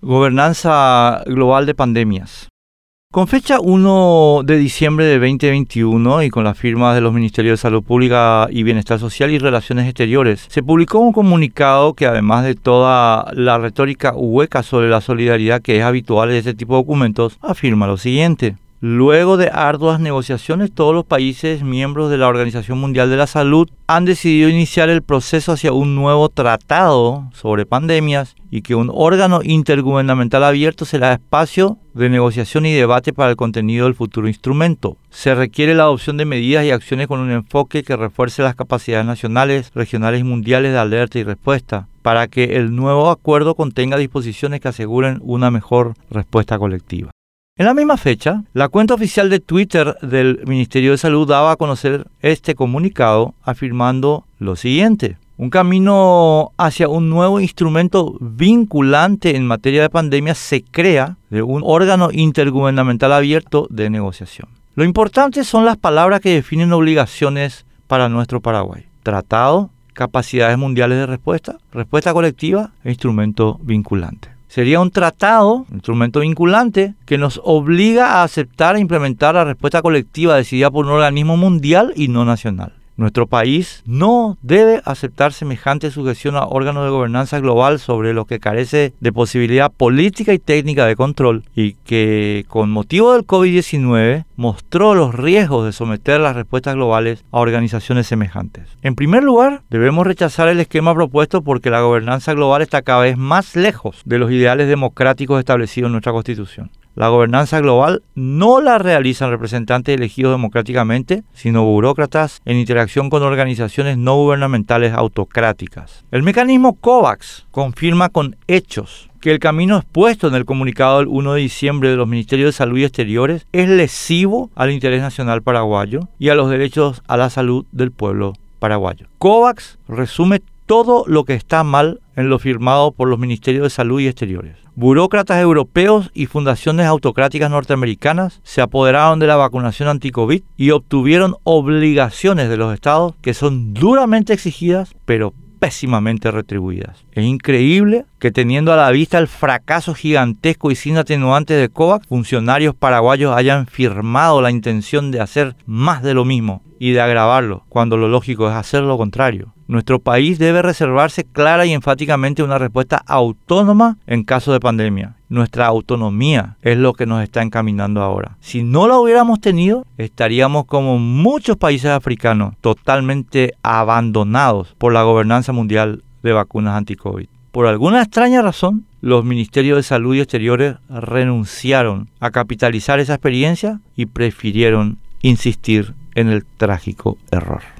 Gobernanza global de pandemias. Con fecha 1 de diciembre de 2021 y con las firmas de los Ministerios de Salud Pública y Bienestar Social y Relaciones Exteriores, se publicó un comunicado que además de toda la retórica hueca sobre la solidaridad que es habitual en este tipo de documentos, afirma lo siguiente. Luego de arduas negociaciones, todos los países miembros de la Organización Mundial de la Salud han decidido iniciar el proceso hacia un nuevo tratado sobre pandemias y que un órgano intergubernamental abierto será espacio de negociación y debate para el contenido del futuro instrumento. Se requiere la adopción de medidas y acciones con un enfoque que refuerce las capacidades nacionales, regionales y mundiales de alerta y respuesta para que el nuevo acuerdo contenga disposiciones que aseguren una mejor respuesta colectiva. En la misma fecha, la cuenta oficial de Twitter del Ministerio de Salud daba a conocer este comunicado afirmando lo siguiente. Un camino hacia un nuevo instrumento vinculante en materia de pandemia se crea de un órgano intergubernamental abierto de negociación. Lo importante son las palabras que definen obligaciones para nuestro Paraguay. Tratado, capacidades mundiales de respuesta, respuesta colectiva e instrumento vinculante. Sería un tratado, instrumento vinculante, que nos obliga a aceptar e implementar la respuesta colectiva decidida por un organismo mundial y no nacional. Nuestro país no debe aceptar semejante sujeción a órganos de gobernanza global sobre lo que carece de posibilidad política y técnica de control y que con motivo del COVID-19 mostró los riesgos de someter las respuestas globales a organizaciones semejantes. En primer lugar, debemos rechazar el esquema propuesto porque la gobernanza global está cada vez más lejos de los ideales democráticos establecidos en nuestra Constitución. La gobernanza global no la realizan representantes elegidos democráticamente, sino burócratas en interacción con organizaciones no gubernamentales autocráticas. El mecanismo COVAX confirma con hechos que el camino expuesto en el comunicado del 1 de diciembre de los Ministerios de Salud y Exteriores es lesivo al interés nacional paraguayo y a los derechos a la salud del pueblo paraguayo. COVAX resume todo lo que está mal en lo firmado por los Ministerios de Salud y Exteriores. Burócratas europeos y fundaciones autocráticas norteamericanas se apoderaron de la vacunación anti-COVID y obtuvieron obligaciones de los estados que son duramente exigidas, pero pésimamente retribuidas. Es increíble que teniendo a la vista el fracaso gigantesco y sin atenuantes de COVAX, funcionarios paraguayos hayan firmado la intención de hacer más de lo mismo y de agravarlo, cuando lo lógico es hacer lo contrario. Nuestro país debe reservarse clara y enfáticamente una respuesta autónoma en caso de pandemia. Nuestra autonomía es lo que nos está encaminando ahora. Si no la hubiéramos tenido, estaríamos como muchos países africanos, totalmente abandonados por la gobernanza mundial de vacunas anti-COVID. Por alguna extraña razón, los ministerios de salud y exteriores renunciaron a capitalizar esa experiencia y prefirieron insistir en el trágico error.